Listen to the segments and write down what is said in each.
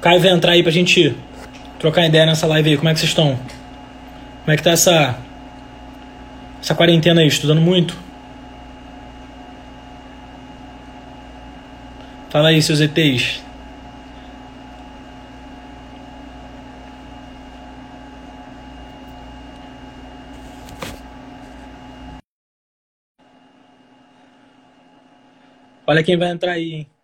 Caio vai entrar aí pra gente trocar ideia nessa live aí. Como é que vocês estão? Como é que tá essa, essa quarentena aí? Estudando muito? Fala aí, seus ETs. Olha quem vai entrar aí, hein?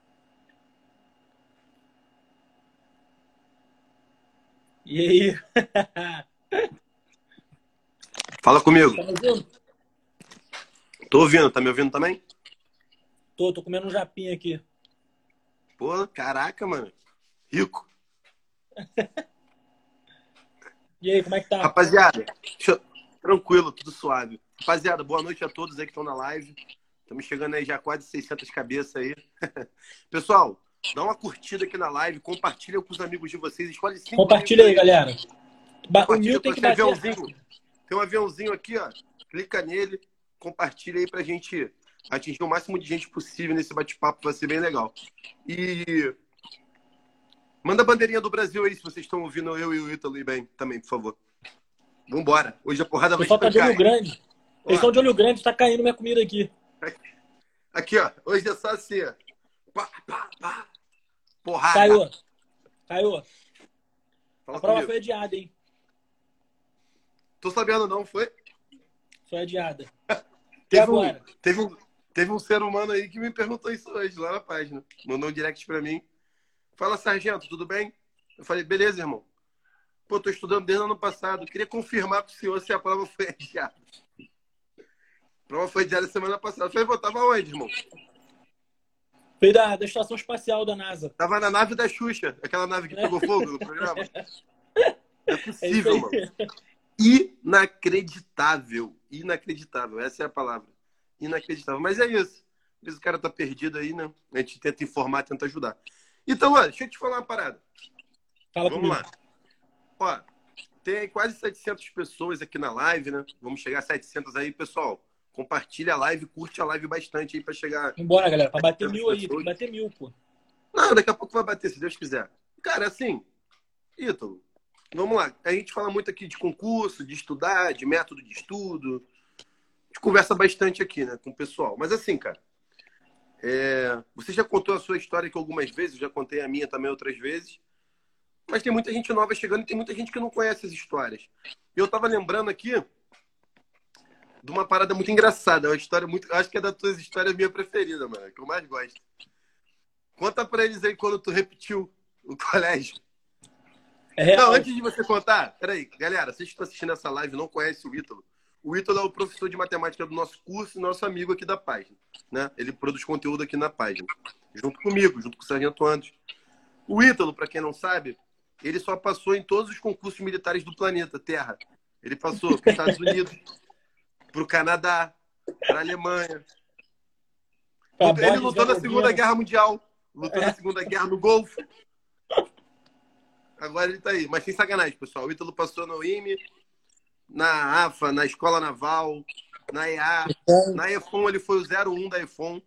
E aí? Fala comigo. Tá me ouvindo? Tô ouvindo, tá me ouvindo também? Tô, tô comendo um japinha aqui. Pô, caraca, mano. Rico. E aí, como é que tá? Rapaziada, eu- tranquilo, tudo suave. Rapaziada, boa noite a todos aí que estão na live. Estamos chegando aí já quase 600 cabeças aí. Pessoal, dá uma curtida aqui na live, compartilha com os amigos de vocês, escolhe cinco Compartilha aí, galera. O mil tem que bater aviãozinho. Tem um aviãozinho aqui, ó. Clica nele, compartilha aí pra gente atingir o máximo de gente possível nesse bate-papo, vai ser bem legal. E manda a bandeirinha do Brasil aí, se vocês estão ouvindo eu e o Ítalo bem também, por favor. Vambora. Hoje a porrada vai pessoal tá de olho grande. Eles estão de olho grande, tá caindo minha comida aqui. Aqui, ó. Hoje é só assim, ó. Pá, pá, pá. Porrada. Caiu. Caiu. Fala A prova comigo. foi adiada, hein? Tô sabendo não, foi? Foi adiada. Teve um, agora? teve, um, teve um ser humano aí que me perguntou isso hoje, lá na página. Mandou um direct pra mim. Fala, sargento, tudo bem? Eu falei, beleza, irmão. Pô, tô estudando desde o ano passado. Queria confirmar com o senhor se a prova foi adiada. A prova foi adiada semana passada. Eu falei, pô, tava onde, irmão? Veio da, da Estação Espacial da NASA. Tava na nave da Xuxa, aquela nave que pegou fogo no programa. É É possível, mano. aí. Inacreditável. Inacreditável. Essa é a palavra. Inacreditável. Mas é isso. Às vezes o cara tá perdido aí, né? A gente tenta informar, tenta ajudar. Então, ó, deixa eu te falar uma parada. Fala Vamos comigo. lá. Ó, tem quase 700 pessoas aqui na live, né? Vamos chegar a 700 aí, pessoal. Compartilha a live, curte a live bastante aí pra chegar. Vambora, galera. Pra bater mil aí. Tem que bater mil, pô. Não, daqui a pouco vai bater, se Deus quiser. Cara, assim, Ítalo, vamos lá. A gente fala muito aqui de concurso, de estudar, de método de estudo. A gente conversa bastante aqui, né, com o pessoal. Mas assim, cara, é, você já contou a sua história aqui algumas vezes, já contei a minha também outras vezes. Mas tem muita gente nova chegando e tem muita gente que não conhece as histórias. E eu tava lembrando aqui de uma parada muito engraçada, uma história muito. Acho que é das tuas histórias minha preferida, mano, que eu mais gosto. Conta pra eles aí quando tu repetiu o colégio. É. Não, antes de você contar, peraí, galera, vocês que estão assistindo essa live não conhecem o Ítalo. O Ítalo é o professor de matemática do nosso curso e nosso amigo aqui da página. Né? Ele produz conteúdo aqui na página. Junto comigo, junto com o Sargento Andes. O Ítalo, para quem não sabe, ele só passou em todos os concursos militares do planeta Terra. Ele passou para os Estados Unidos, para o Canadá, para a Alemanha. Pra Ele lutou na. Segunda Guerra Mundial. Lutou na Segunda Guerra no Golfo. Agora ele tá aí. Mas sem sacanagem, pessoal. O Ítalo passou no IME, na AFA, na Escola Naval, na EA. Na EFON ele foi o 01 da EFON.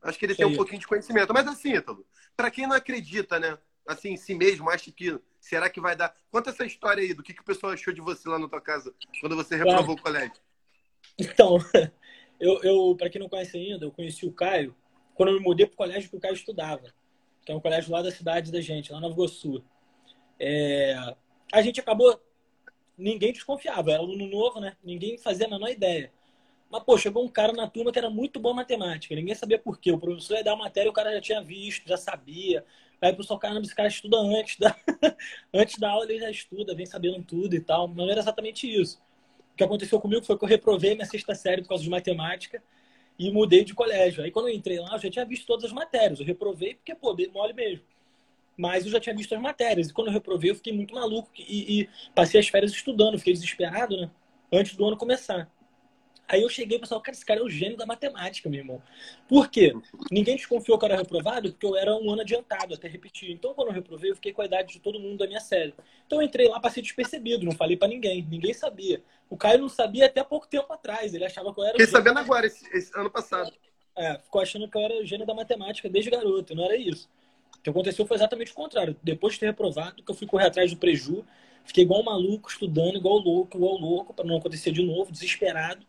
Acho que ele Isso tem um aí. pouquinho de conhecimento. Mas assim, Ítalo, pra quem não acredita, né? Assim, em si mesmo, acha que. Será que vai dar? Conta essa história aí, do que, que o pessoal achou de você lá na tua casa quando você reprovou o colégio. Então, eu, eu para quem não conhece ainda, eu conheci o Caio quando eu me mudei pro colégio que o Caio estudava. Que é um colégio lá da cidade da gente, lá na Nova Iguaçu. É, a gente acabou. Ninguém desconfiava, era aluno novo, né? Ninguém fazia a menor ideia. Mas, pô, chegou um cara na turma que era muito bom em matemática. Ninguém sabia por quê. O professor ia dar a matéria, o cara já tinha visto, já sabia. Aí o pessoal, caramba, esse cara estuda antes da, antes da aula, ele já estuda, vem sabendo tudo e tal. Não era exatamente isso. O que aconteceu comigo foi que eu reprovei minha sexta série por causa de matemática e mudei de colégio. Aí quando eu entrei lá, eu já tinha visto todas as matérias. Eu reprovei porque, pô, mole mesmo. Mas eu já tinha visto as matérias. E quando eu reprovei, eu fiquei muito maluco e, e passei as férias estudando. Fiquei desesperado, né? Antes do ano começar. Aí eu cheguei e pensava, cara, esse cara é o gênio da matemática, meu irmão. Por quê? Ninguém desconfiou que eu era reprovado porque eu era um ano adiantado, até repetir. Então, quando eu reprovei, eu fiquei com a idade de todo mundo da minha série. Então, eu entrei lá, passei despercebido, não falei pra ninguém. Ninguém sabia. O Caio não sabia até pouco tempo atrás. Ele achava que eu era. o Fiquei sabendo agora, esse, esse ano passado. é, ficou achando que eu era gênio da matemática desde garoto, não era isso. que aconteceu foi exatamente o contrário. Depois de ter reprovado, que eu fui correr atrás do preju, fiquei igual um maluco, estudando, igual louco, igual louco, para não acontecer de novo, desesperado.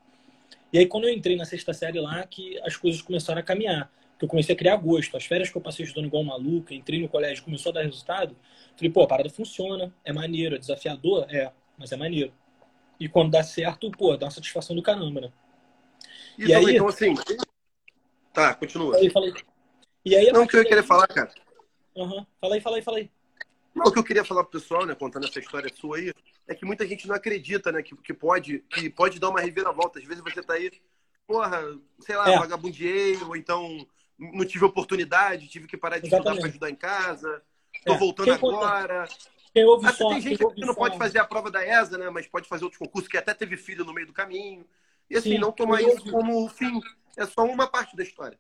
E aí, quando eu entrei na sexta série lá, que as coisas começaram a caminhar. Que eu comecei a criar gosto. As férias que eu passei estudando igual um maluco, entrei no colégio começou a dar resultado. Falei, pô, a parada funciona, é maneiro, é desafiador? É, mas é maneiro. E quando dá certo, pô, dá uma satisfação do caramba, né? E, aí, então, assim. Tá, continua. Aí, falei. E aí, Não, o que eu ia querer falar, cara. Uhum. Fala aí, fala aí, fala aí. Não, o que eu queria falar pro pessoal, né, contando essa história sua aí, é que muita gente não acredita, né, que, que, pode, que pode dar uma reviravolta. Às vezes você tá aí, porra, sei lá, é. vagabundiei, ou então não tive oportunidade, tive que parar de Exatamente. estudar para ajudar em casa, tô é. voltando quem agora. Quem ouve Até só, tem gente que não pode fazer a prova da ESA, né, mas pode fazer outros concursos, que até teve filho no meio do caminho. E assim, Sim, não tomar isso ouve... como fim. É só uma parte da história.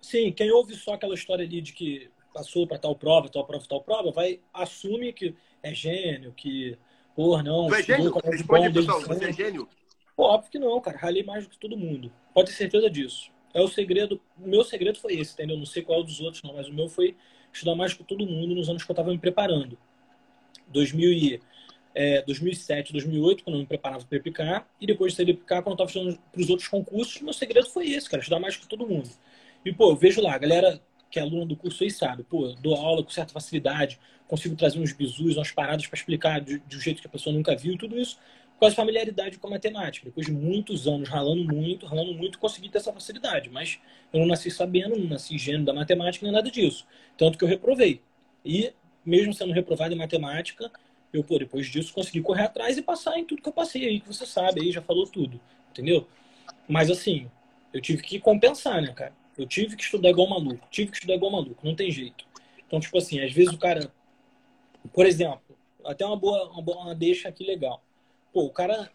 Sim, quem ouve só aquela história ali de que passou para tal prova, tal prova, tal prova, vai assume que é gênio, que, porra, não. Tu é gênio? Responde, pessoal, você é gênio? Pô, óbvio que não, cara. Ralei mais do que todo mundo. Pode ter certeza disso. É o segredo. O meu segredo foi esse, entendeu? Não sei qual dos outros, não, mas o meu foi estudar mais que todo mundo nos anos que eu estava me preparando. 2000 e, é, 2007, 2008, quando eu me preparava para aplicar, e depois de sair de aplicar, quando eu estava estudando para os outros concursos, meu segredo foi esse, cara, estudar mais que todo mundo. E, pô, eu vejo lá, a galera que é aluna do curso aí sabe, pô, dou aula com certa facilidade, consigo trazer uns bizus, umas paradas para explicar de, de um jeito que a pessoa nunca viu, tudo isso com a familiaridade com a matemática. Depois de muitos anos ralando muito, ralando muito, consegui ter essa facilidade. Mas eu não nasci sabendo, não nasci gênio da matemática, nem nada disso. Tanto que eu reprovei. E, mesmo sendo reprovado em matemática, eu, pô, depois disso, consegui correr atrás e passar em tudo que eu passei aí, que você sabe, aí já falou tudo. Entendeu? Mas, assim, eu tive que compensar, né, cara? Eu tive que estudar igual maluco. Tive que estudar igual maluco. Não tem jeito. Então, tipo assim, às vezes o cara. Por exemplo, até uma boa, uma boa uma deixa aqui legal. Pô, o cara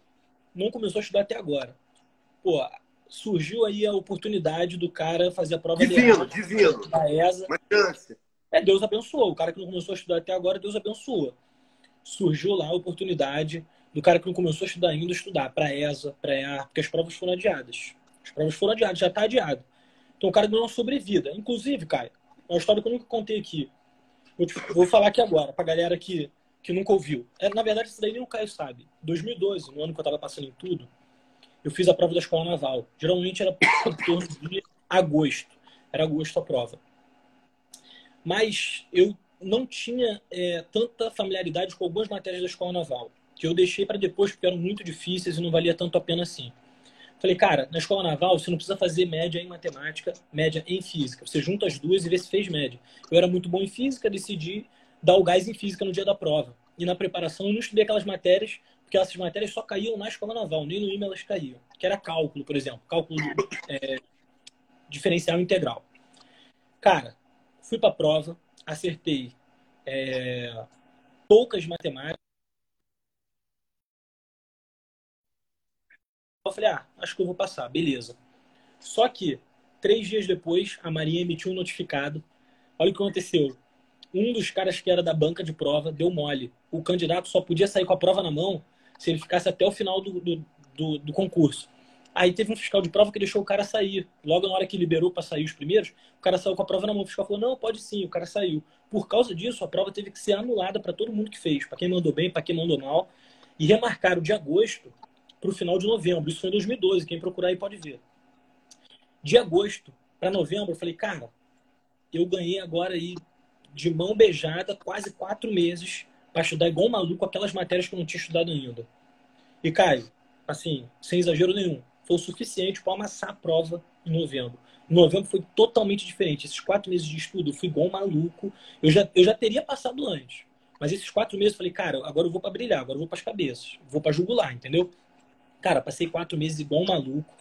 não começou a estudar até agora. Pô, surgiu aí a oportunidade do cara fazer a prova divino, de divino. da ESA. Uma chance. É, Deus abençoou. O cara que não começou a estudar até agora, Deus abençoa. Surgiu lá a oportunidade do cara que não começou a estudar ainda estudar para ESA, para EAR, porque as provas foram adiadas. As provas foram adiadas, já está adiado. Então o cara ganhou uma sobrevida. Inclusive, Caio, é uma história que eu nunca contei aqui. Vou, te, vou falar aqui agora, pra galera que, que nunca ouviu. É, na verdade, isso daí nem o Caio sabe. 2012, no ano que eu tava passando em tudo, eu fiz a prova da escola naval. Geralmente era em torno de agosto. Era agosto a prova. Mas eu não tinha é, tanta familiaridade com algumas matérias da escola naval, que eu deixei para depois porque eram muito difíceis e não valia tanto a pena assim. Falei, cara, na escola naval você não precisa fazer média em matemática, média em física. Você junta as duas e vê se fez média. Eu era muito bom em física, decidi dar o gás em física no dia da prova. E na preparação eu não estudei aquelas matérias, porque essas matérias só caíam na escola naval, nem no IME elas caíam. Que era cálculo, por exemplo, cálculo é, diferencial integral. Cara, fui para a prova, acertei é, poucas matemáticas Eu falei, ah, acho que eu vou passar, beleza. Só que, três dias depois, a Marinha emitiu um notificado. Olha o que aconteceu. Um dos caras que era da banca de prova deu mole. O candidato só podia sair com a prova na mão se ele ficasse até o final do, do, do, do concurso. Aí teve um fiscal de prova que deixou o cara sair. Logo na hora que liberou para sair os primeiros, o cara saiu com a prova na mão. O fiscal falou: não, pode sim, o cara saiu. Por causa disso, a prova teve que ser anulada para todo mundo que fez, para quem mandou bem, para quem mandou mal. E remarcaram de agosto para o final de novembro. Isso foi em 2012, quem procurar aí pode ver. De agosto para novembro, eu falei, cara, eu ganhei agora aí de mão beijada quase quatro meses para estudar igual um maluco aquelas matérias que eu não tinha estudado ainda. E, Caio, assim, sem exagero nenhum, foi o suficiente para amassar a prova em novembro. Em novembro foi totalmente diferente. Esses quatro meses de estudo, eu fui igual um maluco. Eu já, eu já teria passado antes. Mas esses quatro meses eu falei, cara, agora eu vou para brilhar, agora eu vou para as cabeças, vou para jugular, entendeu? Cara, passei quatro meses igual um maluco.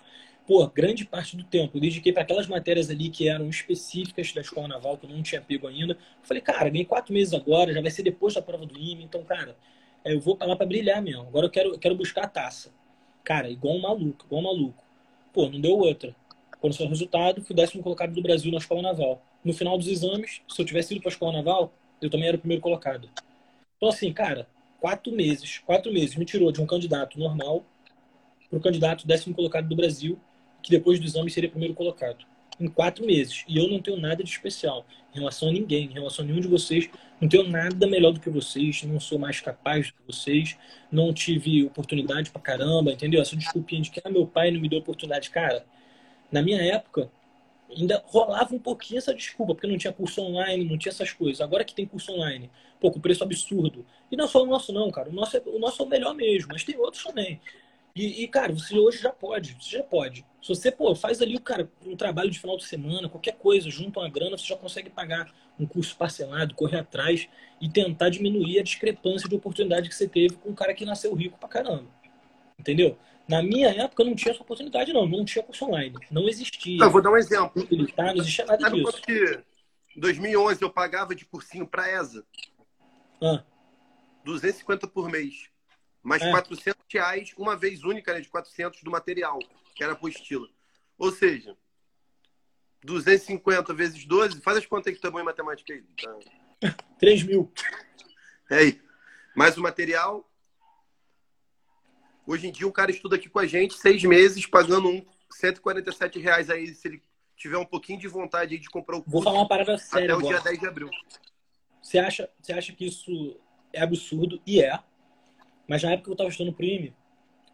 Pô, grande parte do tempo eu dediquei para aquelas matérias ali que eram específicas da escola naval, que eu não tinha pego ainda. falei, cara, ganhei quatro meses agora, já vai ser depois da prova do IME, então, cara, é, eu vou lá para brilhar mesmo. Agora eu quero, eu quero buscar a taça. Cara, igual um maluco, igual um maluco. Pô, não deu outra. Quando saiu o resultado, fui décimo colocado do Brasil na escola naval. No final dos exames, se eu tivesse ido para a escola naval, eu também era o primeiro colocado. Então, assim, cara, quatro meses, quatro meses me tirou de um candidato normal para o candidato décimo colocado do Brasil, que depois do exame seria primeiro colocado. em quatro meses. E eu não tenho nada de especial em relação a ninguém, em relação a nenhum de vocês. Não tenho nada melhor do que vocês, não sou mais capaz do que vocês, não tive oportunidade pra caramba, entendeu? Essa desculpinha de que ah, meu pai não me deu oportunidade. Cara, na minha época, ainda rolava um pouquinho essa desculpa, porque não tinha curso online, não tinha essas coisas. Agora que tem curso online, pô, com preço absurdo. E não só o nosso, não, cara. O nosso é, o nosso é o melhor mesmo, mas tem outros também. E, e, cara, você hoje já pode, você já pode. Se você, pô, faz ali, cara, um trabalho de final de semana, qualquer coisa, junto uma grana, você já consegue pagar um curso parcelado, correr atrás e tentar diminuir a discrepância de oportunidade que você teve com um cara que nasceu rico pra caramba. Entendeu? Na minha época não tinha essa oportunidade, não. Não tinha curso online. Não existia. Eu vou dar um exemplo. Militar, não existia nada Sabe disso. quanto que em 2011 eu pagava de cursinho pra ESA? Ah, 250 por mês. Mais É. 400 reais, uma vez única, né, de 400 do material, que era apostila. Ou seja, 250 vezes 12, faz as contas aí que tu é em matemática aí. Tá? 3 mil. É aí. Mais o material. Hoje em dia o cara estuda aqui com a gente seis meses, pagando um 147 reais aí, se ele tiver um pouquinho de vontade de comprar o Vou curso falar uma parada até séria o dia agora. 10 de abril. Você acha, você acha que isso é absurdo? E é. Mas na época que eu estava estudando pro IME,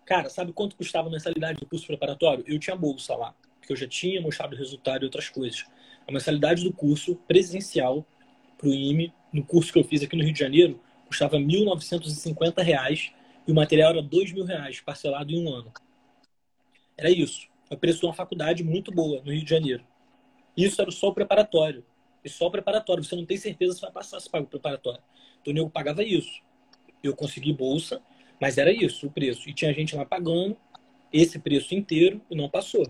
cara, sabe quanto custava a mensalidade do curso preparatório? Eu tinha bolsa lá, porque eu já tinha mostrado o resultado e outras coisas. A mensalidade do curso presencial pro IME, no curso que eu fiz aqui no Rio de Janeiro, custava 1.950 reais e o material era 2.000 reais, parcelado em um ano. Era isso. É o preço de uma faculdade muito boa no Rio de Janeiro. Isso era só o preparatório. E só o preparatório. Você não tem certeza se vai passar se paga o preparatório. Então nego pagava isso. Eu consegui bolsa, mas era isso o preço. E tinha gente lá pagando esse preço inteiro e não passou.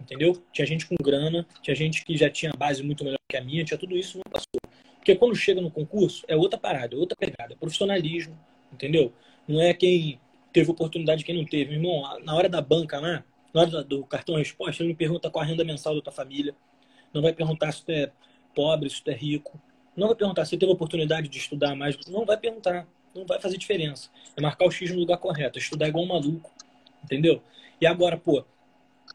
Entendeu? Tinha gente com grana, tinha gente que já tinha base muito melhor que a minha, tinha tudo isso e não passou. Porque quando chega no concurso, é outra parada, é outra pegada. É profissionalismo, entendeu? Não é quem teve oportunidade quem não teve. Meu irmão, na hora da banca lá, na hora do cartão resposta, ele me pergunta qual a renda mensal da tua família. Não vai perguntar se tu é pobre, se tu é rico. Não vai perguntar se teve oportunidade de estudar mais. Não vai perguntar. Não vai fazer diferença. É marcar o X no lugar correto. É estudar igual um maluco. Entendeu? E agora, pô,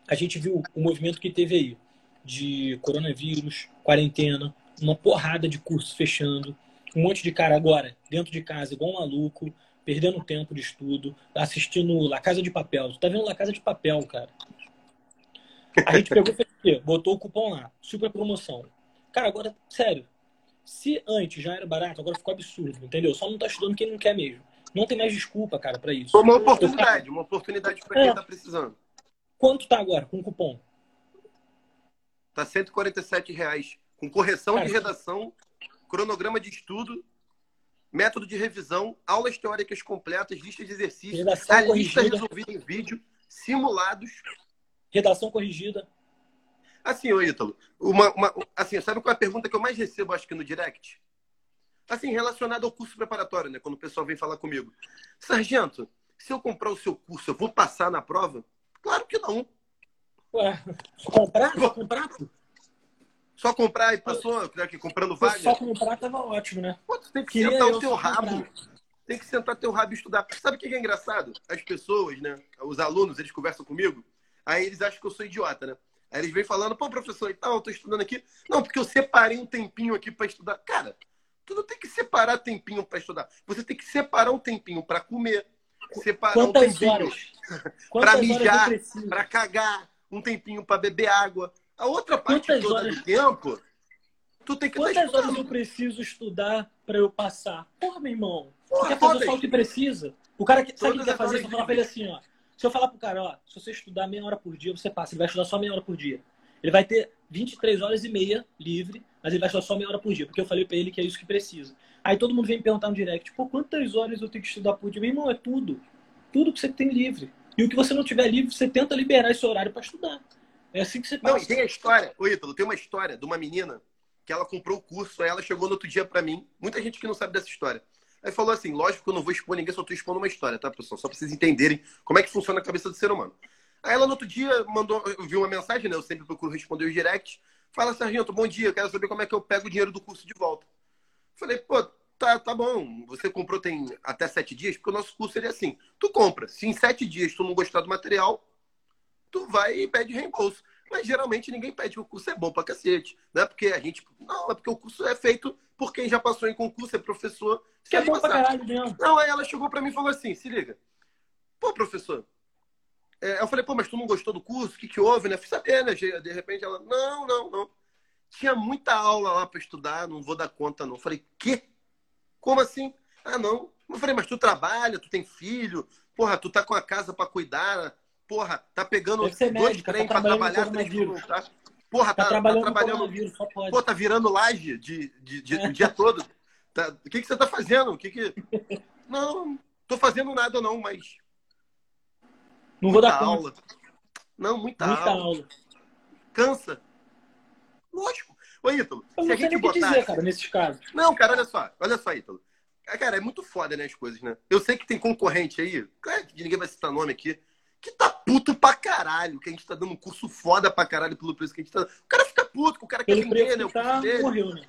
a gente viu o movimento que teve aí de coronavírus, quarentena, uma porrada de cursos fechando, um monte de cara agora dentro de casa igual um maluco, perdendo tempo de estudo, assistindo La Casa de Papel. Tu tá vendo La Casa de Papel, cara? A gente pegou e? Botou o cupom lá, super promoção. Cara, agora, sério, se antes já era barato, agora ficou absurdo, entendeu? Só não tá estudando quem não quer mesmo. Não tem mais desculpa, cara, pra isso. Foi uma oportunidade, uma oportunidade para quem É. está precisando. Quanto tá agora com o cupom? Tá 147 reais, com correção Cara, de redação, cronograma de estudo, método de revisão, aulas teóricas completas, lista de exercícios, a lista resolvida em vídeo, simulados. Redação corrigida. Assim, ô Ítalo, uma, uma- assim, sabe qual é a pergunta que eu mais recebo, acho que no direct? Assim, relacionado ao curso preparatório, né? Quando o pessoal vem falar comigo. Sargento, se eu comprar o seu curso, eu vou passar na prova? Claro que não. Ué, comprar? Só comprar? Só comprar e passou, né, que comprando vaga. Só comprar tava ótimo, né? Pô, tu tem que Queria sentar o teu rabo. comprar. Tem que sentar teu rabo e estudar. Sabe o que é engraçado? As pessoas, né? Os alunos, eles conversam comigo, aí eles acham que eu sou idiota, né? Aí eles vêm falando, pô, professor, e tal, eu tô estudando aqui. Não, porque eu separei um tempinho aqui para estudar. Cara, tu não tem que separar tempinho para estudar. Você tem que separar um tempinho para comer, separar um Quantas tempinho? Quantas horas eu mijar, para cagar, um tempinho para beber água. A outra parte Quantas toda horas- do tempo, tu tem que estar Quantas horas eu preciso estudar pra eu passar? Porra, meu irmão. Porra, quer fazer só o que precisa? O cara que sabe o que quer fazer? de falar pra ele assim, ó. Se eu falar pro cara, ó, se você estudar meia hora por dia, você passa. Ele vai estudar só meia hora por dia. Ele vai ter 23 horas e meia livre, mas ele vai estudar só meia hora por dia, porque eu falei pra ele que é isso que precisa. Aí todo mundo vem me perguntar no direct, pô, quantas horas eu tenho que estudar por dia? Meu irmão, é tudo. Tudo que você tem livre. E o que você não tiver livre, você tenta liberar esse horário pra estudar. É assim que você Não, passa. e tem a história, ô Ítalo, tem uma história de uma menina que ela comprou o curso, aí ela chegou no outro dia pra mim. Muita gente que não sabe dessa história. Aí falou assim: lógico que eu não vou expor ninguém, só tô expondo uma história, tá, pessoal? Só pra vocês entenderem como é que funciona a cabeça do ser humano. Aí ela no outro dia mandou, eu vi uma mensagem, né? Eu sempre procuro responder os directs. Fala, Sargento, bom dia, quero saber como é que eu pego o dinheiro do curso de volta. Falei, pô, tá, tá bom. Você comprou tem até sete dias, porque o nosso curso é assim. Tu compra. Se em sete dias tu não gostar do material, tu vai e pede reembolso. Mas geralmente ninguém pede o curso é bom pra cacete. Não é porque a gente. Não, é porque o curso é feito por quem já passou em concurso, é professor. Que é bom passar. pra caralho mesmo. Não, aí ela chegou pra mim e falou assim: se liga. Pô, professor. É, eu falei, pô, mas tu não gostou do curso? O que, que houve, né? Fui saber, né? De repente ela, não, não, não. Tinha muita aula lá para estudar, não vou dar conta, não. Eu falei, quê? Como assim? Ah, não. Eu falei, mas tu trabalha, tu tem filho, porra, tu tá com a casa para cuidar, porra, tá pegando dois médica, trem tá para trabalhar, três? Porra, tá, tá trabalhando, tá trabalhando pô, tá virando laje de, de, de, o dia todo. Tá, o que, que você tá fazendo? O que que... Não, tô fazendo nada não, mas... Não vou dar aula. Conta. Não, muita, muita aula. aula. Cansa. Lógico. Ô, Ítalo, eu se a gente botar... dizer, cara, nesses casos. Não, cara, olha só. Olha só, Ítalo. Cara, é muito foda, né, as coisas, né? Eu sei que tem concorrente aí, claro que ninguém vai citar nome aqui, que tá puto pra caralho, que a gente tá dando um curso foda pra caralho pelo preço que a gente tá O cara fica puto, que o cara quer vender, né? O tá, dele. morreu, né?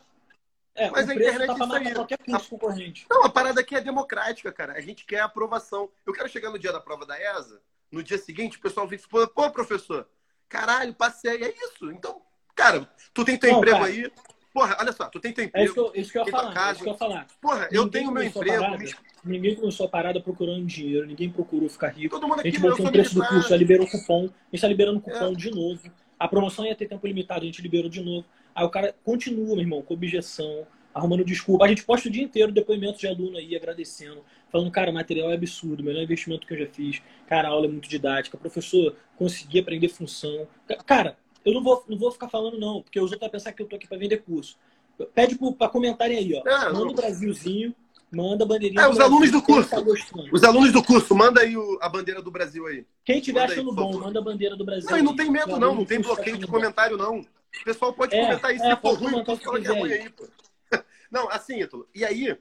É, Mas a internet tá é isso aí. Qualquer curso concorrente. Não, a parada aqui é democrática, cara. A gente quer aprovação. Eu quero chegar no dia da prova da ESA, no dia seguinte, o pessoal vem e fala, pô, professor, caralho, passei. É isso. Então, cara, tu tem teu Não, emprego cara. aí. Porra, olha só, tu tem teu emprego. É isso que eu, isso que eu ia falar. Casa. É isso que eu ia falar. Porra, ninguém eu tenho meu emprego. Parada, me... Ninguém começou a parada procurando dinheiro, ninguém procurou ficar rico. Todo mundo aqui, a gente botou o preço do curso, já liberou cupom. A gente está liberando cupom é. de novo. A promoção ia ter tempo limitado, a gente liberou de novo. Aí o cara continua, meu irmão, com objeção, arrumando desculpa. A gente posta o dia inteiro depoimentos de aluno aí agradecendo, falando, cara, o material é absurdo, o melhor investimento que eu já fiz. Cara, a aula é muito didática. Professor, consegui aprender função. Cara, eu não vou, não vou ficar falando, não, porque os outros vão pensar que eu tô aqui para vender curso. Pede para comentarem aí, ó. É, manda o Brasilzinho, manda a bandeirinha. É, os alunos do curso. Tá os alunos do curso, manda aí o, a bandeira do Brasil aí. Quem tiver manda achando aí, bom, manda a bandeira do Brasil. Não, e não tem medo, não, não tem bloqueio de comentário, não. O pessoal pode é, comentar isso, é, se for ruim, pode falar que é ruim aí, pô. Não, assim, Ítalo, e aí,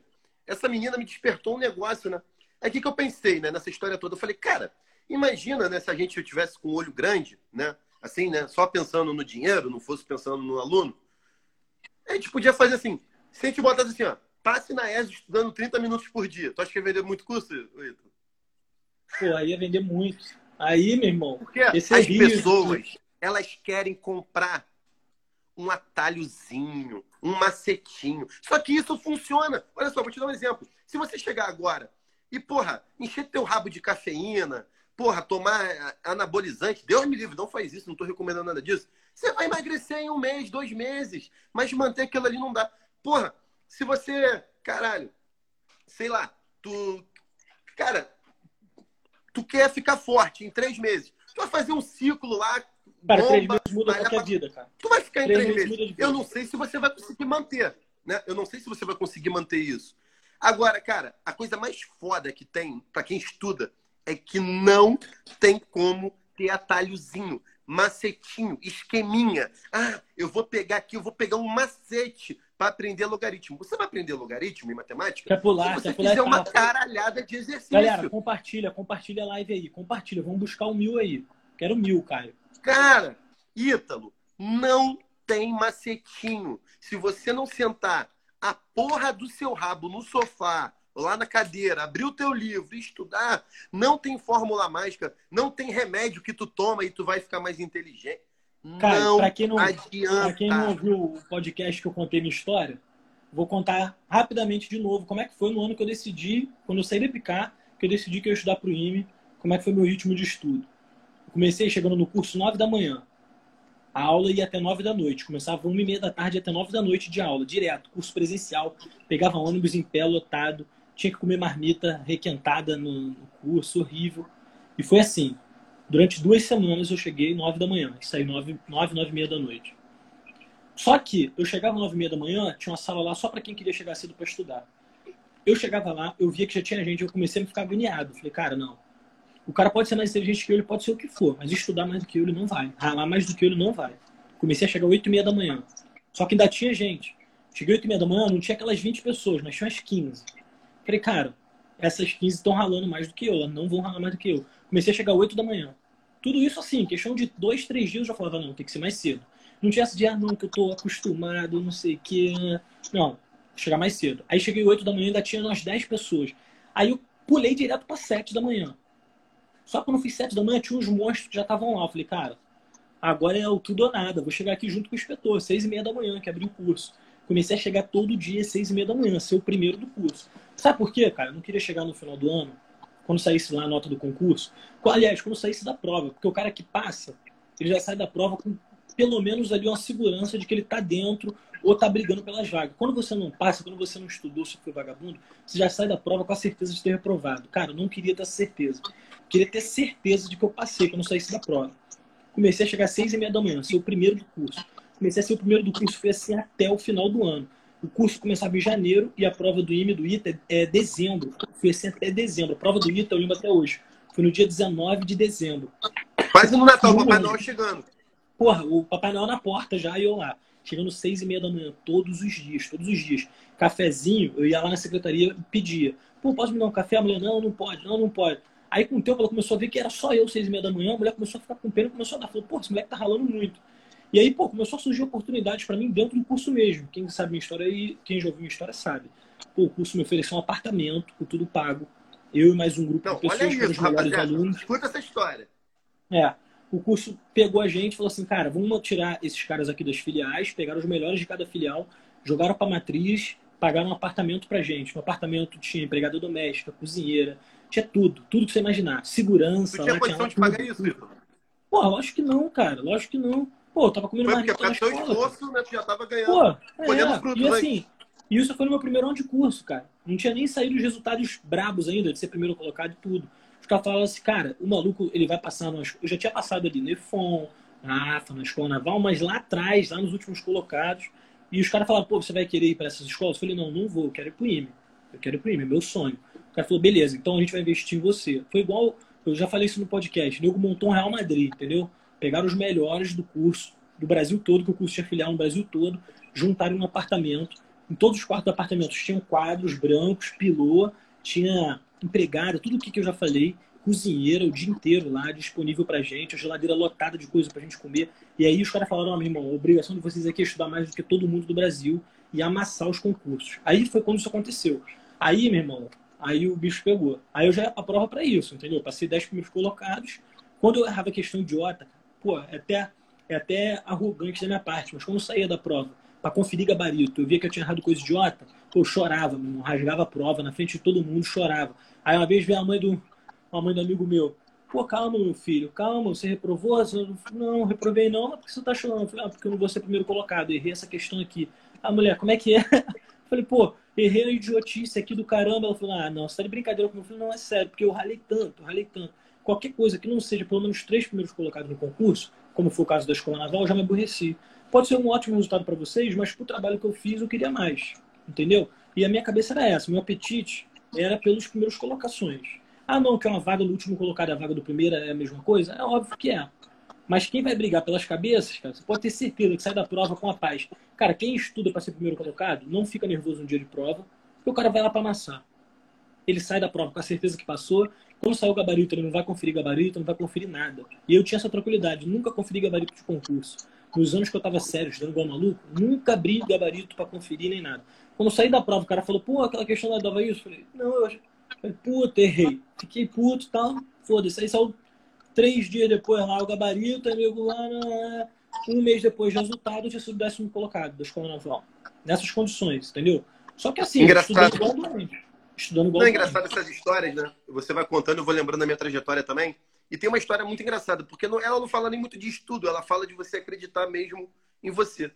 essa menina me despertou um negócio, né? Aí o que, que eu pensei, né, nessa história toda? Eu falei, cara, imagina, né, se a gente tivesse com o olho grande, né? Assim, né? Só pensando no dinheiro, não fosse pensando no aluno. A gente podia fazer assim, se a gente botasse assim, ó, passe na ESO estudando 30 minutos por dia. Tu acha que ia vender muito curso, Ítalo? Pô, aí ia vender muito. Aí, meu irmão. Porque as é pessoas, elas querem comprar um atalhozinho, um macetinho. Só que isso funciona. Olha só, vou te dar um exemplo. Se você chegar agora e, porra, encher teu rabo de cafeína, porra, tomar anabolizante, Deus me livre, não faz isso, não estou recomendando nada disso. Você vai emagrecer em um mês, dois meses, mas manter aquilo ali não dá. Porra, se você, caralho, sei lá, tu. Cara, tu quer ficar forte em três meses. Tu vai fazer um ciclo lá Cara, bomba, três meses muda qualquer pra... vida, cara. Tu vai ficar em três, três meses. meses. Eu não sei se você vai conseguir manter, né? Eu não sei se você vai conseguir manter isso. Agora, cara, a coisa mais foda que tem para quem estuda é que não tem como ter atalhozinho, macetinho, esqueminha. Ah, eu vou pegar aqui, eu vou pegar um macete para aprender logaritmo. Você vai aprender logaritmo em matemática? Quer pular, se você quer pular fizer uma caralhada de exercício. Galera, compartilha, compartilha a live aí. Compartilha, vamos buscar o um mil aí. Quero mil, Caio. Cara, Ítalo, não tem macetinho. Se você não sentar a porra do seu rabo no sofá, lá na cadeira, abrir o teu livro estudar, não tem fórmula mágica, não tem remédio que tu toma e tu vai ficar mais inteligente. Cara, não pra quem não, adianta. Pra quem não ouviu o podcast que eu contei minha história, vou contar rapidamente de novo como é que foi no ano que eu decidi, quando eu saí da Picar, que eu decidi que eu ia estudar pro IME, como é que foi meu ritmo de estudo. Comecei chegando no curso 9 da manhã. A aula ia até 9 da noite. Começava 1 e meia da tarde até 9 da noite de aula, direto. Curso presencial. Pegava ônibus em pé lotado. Tinha que comer marmita requentada no, curso, horrível. E foi assim. Durante duas semanas eu cheguei 9 da manhã. E saí 9, 9, 9 e meia da noite. Só que eu chegava 9 e meia da manhã, tinha uma sala lá só para quem queria chegar cedo para estudar. Eu chegava lá, eu via que já tinha gente, eu comecei a ficar agoniado. Falei, cara, não o cara pode ser mais inteligente que eu, ele pode ser o que for, mas estudar mais do que eu, ele não vai. Ralar mais do que eu, ele não vai. Comecei a chegar 8 e meia da manhã. Só que ainda tinha gente. Cheguei 8 e meia da manhã, não tinha aquelas 20 pessoas, mas tinha umas 15. Falei, cara, essas 15 estão ralando mais do que eu, elas não vão ralar mais do que eu. Comecei a chegar às 8 da manhã. Tudo isso assim, questão de dois, três dias eu já falava, não, tem que ser mais cedo. Não tinha essa de, ah, não, que eu tô acostumado, não sei o quê. Não, chegar mais cedo. Aí cheguei às 8 da manhã, ainda tinha umas 10 pessoas. Aí eu pulei direto para 7 da manhã. Só que quando eu fiz sete da manhã, tinha uns monstros que já estavam lá. Eu falei, cara, Agora é o tudo ou nada. Vou chegar aqui junto com o inspetor, seis e meia da manhã, que abri o curso. Comecei a chegar todo dia, seis e meia da manhã, ser o primeiro do curso. Sabe por quê, cara? Eu não queria chegar no final do ano, quando saísse lá a nota do concurso. Aliás, quando saísse da prova, porque o cara que passa, ele já sai da prova com pelo menos ali uma segurança de que ele está dentro ou está brigando pelas vagas. Quando você não passa, quando você não estudou, se foi vagabundo, você já sai da prova com a certeza de ter reprovado. Cara, eu não queria ter certeza. Queria ter certeza de que eu passei, que eu saísse da prova. Comecei a chegar às seis e meia da manhã, ser o primeiro do curso. Comecei a ser o primeiro do curso, foi assim até o final do ano. O curso começava em janeiro e a prova do IME do ITA é dezembro. Foi assim até dezembro. A prova do ITA eu lembro até hoje. Foi no dia 19 de dezembro. Quase no Natal, o Papai Noel chegando. Porra, o Papai Noel na porta já e eu lá. Chegando seis e meia da manhã, todos os dias, todos os dias. Cafezinho, eu ia lá na secretaria e pedia. Pô, posso me dar um café? A mulher, não, não pode, não, não pode. Aí com o tempo ela começou a ver que era só eu, seis e meia da manhã, a mulher começou a ficar com pena e começou a dar. Falou, pô, esse moleque tá ralando muito. E aí, pô, começou a surgir oportunidades para mim dentro do curso mesmo. Quem sabe minha história aí, quem já ouviu minha história sabe. Pô, o curso me ofereceu um apartamento, com tudo pago. Eu e mais um grupo não, de pessoas olha isso, rapaziada. Escuta essa história. É o curso pegou a gente e falou assim, cara, vamos tirar esses caras aqui das filiais, pegaram os melhores de cada filial, jogaram para matriz, pagaram um apartamento pra gente. No apartamento tinha empregada doméstica, cozinheira, tinha tudo, tudo que você imaginar. Segurança. Você tinha lá, condição tinha de pagar isso, Vitor? Pô, lógico que não, cara, lógico que não. Pô, eu tava comendo mais porque pra teu esforço, né, tu já tava ganhando. Pô, é, frutos, e assim, isso foi no meu primeiro ano de curso, cara. Não tinha nem saído os resultados brabos ainda, de ser primeiro colocado e tudo. Os caras falavam assim, cara, o maluco, ele vai passar. Eu já tinha passado ali no EFON, na AFA, na Escola Naval, mas lá atrás, lá nos últimos colocados. E os caras falaram, pô, você vai querer ir para essas escolas? Eu falei, não, não vou, eu quero ir pro IME. Eu quero ir pro IME, é meu sonho. O cara falou, beleza, então a gente vai investir em você. Foi igual, eu já falei isso no podcast, Nego montou um Real Madrid, entendeu? Pegaram os melhores do curso, do Brasil todo, que o curso tinha filial no Brasil todo, juntaram um apartamento. Em todos os quartos do apartamento tinham quadros brancos, pilô, tinha empregada, tudo o que, eu já falei, cozinheira o dia inteiro lá, disponível pra gente, a geladeira lotada de coisa pra gente comer. E aí os caras falaram, ah, meu irmão, a obrigação de vocês aqui é estudar mais do que todo mundo do Brasil e amassar os concursos. Aí foi quando isso aconteceu. Aí, meu irmão, aí o bicho pegou. Aí eu já pra prova pra isso, entendeu? Passei 10 primeiros colocados. Quando eu errava questão idiota, pô, é até, é até arrogante da minha parte, mas quando eu saía da prova para conferir gabarito, eu via que eu tinha errado coisa idiota, pô, eu chorava, meu rasgava a prova na frente de todo mundo, chorava. Aí uma vez veio a mãe do, a mãe do amigo meu, pô, calma, meu filho, calma, você reprovou? Não, reprovei não, mas por que você tá chorando? Eu falei, ah, porque eu não vou ser primeiro colocado, errei essa questão aqui. A mulher, como é que é? Eu falei, pô, errei a idiotice aqui do caramba. Ela falou, ah, não, você tá de brincadeira comigo. Eu falei, não, é sério, porque eu ralei tanto, eu ralei tanto. Qualquer coisa que não seja pelo menos três primeiros colocados no concurso, como foi o caso da Escola Naval, já me aborreci. Pode ser um ótimo resultado para vocês, mas pro trabalho que eu fiz, eu queria mais. Entendeu? E a minha cabeça era essa, meu apetite era pelos primeiros colocações. Ah, não, que é uma vaga do último colocado, a vaga do primeiro é a mesma coisa? É óbvio que é. Mas quem vai brigar pelas cabeças, cara, você pode ter certeza que sai da prova com a paz. Cara, quem estuda para ser primeiro colocado, não fica nervoso no dia de prova, porque o cara vai lá para amassar. Ele sai da prova com a certeza que passou. Quando sair o gabarito, ele não vai conferir gabarito, não vai conferir nada. E eu tinha essa tranquilidade, nunca conferi gabarito de concurso. Nos anos que eu tava sério, estudando igual maluco, nunca abri gabarito para conferir nem nada. Quando eu saí da prova, o cara falou, pô, aquela questão lá dava isso? Eu falei, não, eu Falei, puta, errei. Fiquei puto e tal. Foda-se. Aí saiu três dias depois lá o gabarito, amigo lá, um mês depois de resultado, eu tinha sido décimo colocado da escola naval. Nessas condições, entendeu? Só que assim, engraçado. estudando igual Estudando igual Não, é engraçado essas histórias, né? Você vai contando, eu vou lembrando da minha trajetória também. E tem uma história muito engraçada, porque não, ela não fala nem muito de estudo, ela fala de você acreditar mesmo em você.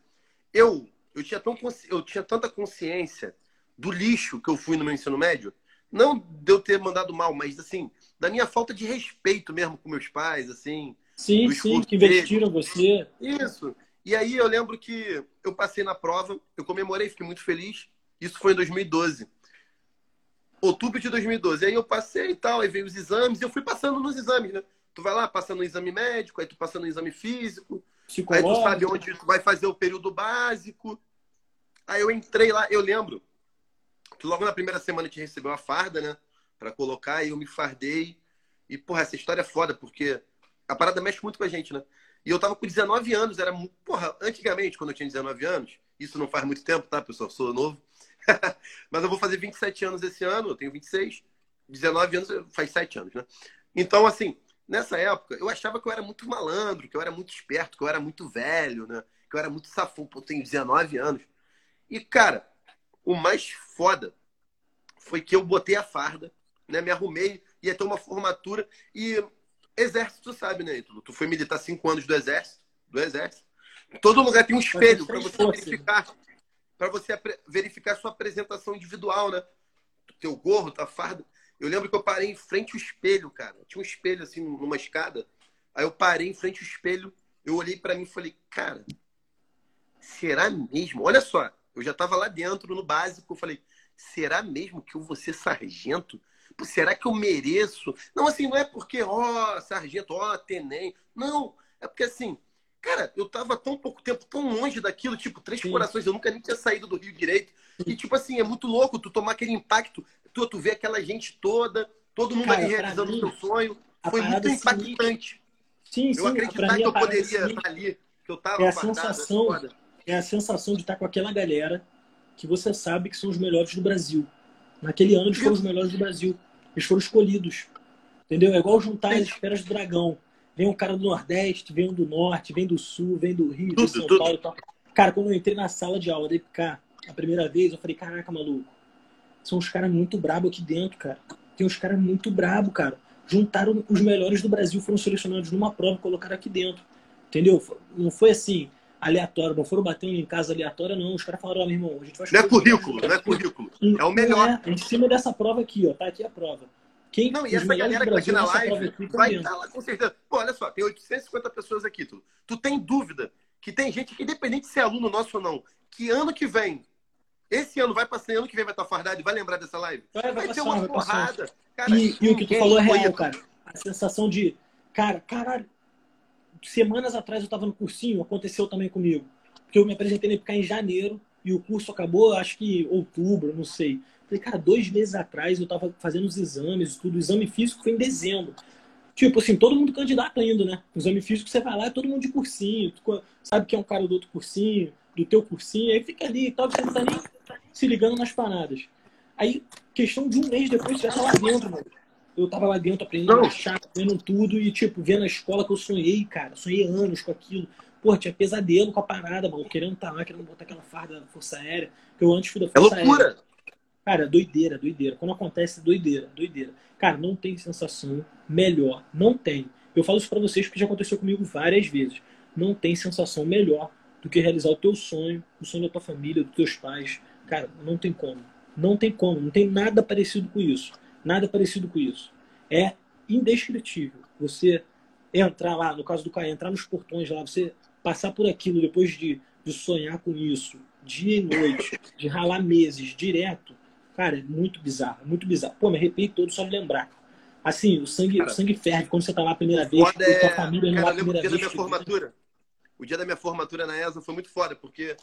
Eu, eu tinha, tão, eu tinha tanta consciência do lixo que eu fui no meu ensino médio, não de eu ter mandado mal, mas assim, da minha falta de respeito mesmo com meus pais, assim. Sim, sim, que investiram você. Isso. E aí eu lembro que eu passei na prova, eu comemorei, fiquei muito feliz. Isso foi em 2012. Outubro de 2012. Aí eu passei e tal, aí veio os exames, e eu fui passando nos exames, né? Tu vai lá, passando no exame médico, aí tu passando no exame físico, aí tu sabe onde tu vai fazer o período básico. Aí eu entrei lá, eu lembro, que logo na primeira semana a gente recebeu a farda, né? Pra colocar, e eu me fardei. E, porra, essa história é foda, porque a parada mexe muito com a gente, né? E eu tava com 19 anos, era. Porra, antigamente, quando eu tinha 19 anos, isso não faz muito tempo, tá, pessoal? Sou novo. Mas eu vou fazer 27 anos esse ano, eu tenho 26. 19 anos faz 7 anos, né? Então, assim, nessa época, eu achava que eu era muito malandro, que eu era muito esperto, que eu era muito velho, né? Que eu era muito safão, pô, eu tenho 19 anos. E, cara, o mais foda foi que eu botei a farda, né? Me arrumei, ia ter uma formatura e exército, tu sabe, né, Ítalo? Tu foi militar cinco anos do exército, do exército. Todo lugar tem um espelho para você verificar, para você verificar sua apresentação individual, né? Teu gorro, tua farda. Eu lembro que eu parei em frente ao espelho, cara. Tinha um espelho assim numa escada. Aí eu parei em frente ao espelho, eu olhei para mim e falei, cara, será mesmo? Olha só, eu já estava lá dentro no básico, eu falei, será mesmo que eu vou ser sargento? Pô, será que eu mereço? Não, assim, não é porque, ó, oh, sargento, ó, oh, teném. Não, é porque assim, cara, eu tava tão pouco tempo, tão longe daquilo, tipo, três Sim. corações, eu nunca nem tinha saído do Rio direito. E, tipo assim, é muito louco tu tomar aquele impacto, tu, tu vê aquela gente toda, todo mundo cara, ali realizando o seu sonho. Foi muito é impactante. Sim, sim. Eu acreditar que eu poderia estar ali, que eu tava é a sensação, é a sensação de estar com aquela galera que você sabe que são os melhores do Brasil. Naquele ano eles foram os melhores do Brasil. Eles foram escolhidos. Entendeu? É igual juntar as esferas do dragão. Vem um cara do Nordeste, vem um do Norte, vem do Sul, vem do Rio, de São tudo. Paulo e tal. Cara, quando eu entrei na sala de aula da EPK a primeira vez, eu falei, caraca, maluco. São uns caras muito brabo aqui dentro, cara. Tem uns caras muito brabo, cara. Juntaram os melhores do Brasil, foram selecionados numa prova e colocaram aqui dentro. Entendeu? Não foi assim, aleatório, não foram batendo em casa aleatória, não. Os caras falaram, ó, oh, meu irmão, a gente vai Não é currículo, não é currículo. É o melhor. É, em cima dessa prova aqui, ó, tá aqui a prova. Quem, não, e essa galera que tá aqui na live vai estar tá lá com certeza. Pô, olha só, tem 850 pessoas aqui, tu. Tu tem dúvida que tem gente que, independente se é aluno nosso ou não, que ano que vem, esse ano vai passar, ano que vem vai estar fardado, vai lembrar dessa live? Vai, vai, vai ter uma porrada. Cara, e, e o que tu falou é real, cara. A sensação de, cara, caralho, semanas atrás eu tava no cursinho, aconteceu também comigo. Porque eu me apresentei na ficar em janeiro e o curso acabou, acho que outubro, não sei. Falei, cara, dois meses atrás eu tava fazendo os exames, tudo. O exame físico foi em dezembro. Tipo assim, todo mundo candidato ainda, né? O exame físico você vai lá, é todo mundo de cursinho. Tu sabe que é um cara do outro cursinho, do teu cursinho, aí fica ali e tal, você não tá nem se ligando nas paradas. Aí, questão de um mês depois, você já tá lá dentro, mano. Eu tava lá dentro aprendendo a achar, vendo tudo e, tipo, vendo a escola que eu sonhei, cara. Sonhei anos com aquilo. Pô, tinha pesadelo com a parada, mano. Querendo estar tá lá, querendo botar aquela farda da Força Aérea. Que eu antes fui da é Força Aérea. É loucura! Aérea. Cara, doideira, doideira. Quando acontece, doideira, doideira. Cara, não tem sensação melhor. Não tem. Eu falo isso pra vocês porque já aconteceu comigo várias vezes. Não tem sensação melhor do que realizar o teu sonho, o sonho da tua família, dos teus pais. Cara, não tem como. Não tem como. Não tem nada parecido com isso. Nada parecido com isso. É indescritível. Você entrar lá, no caso do Caio, entrar nos portões lá, você passar por aquilo depois de, de sonhar com isso, dia e noite, de ralar meses direto, cara, é muito bizarro, é muito bizarro. Pô, me arrepio todo só de lembrar. Assim, o sangue, cara, o sangue ferve quando você tá lá a primeira vez, é... tua família não cara, lá a primeira vez. Da minha formatura. O dia da minha formatura na ESA foi muito foda, porque,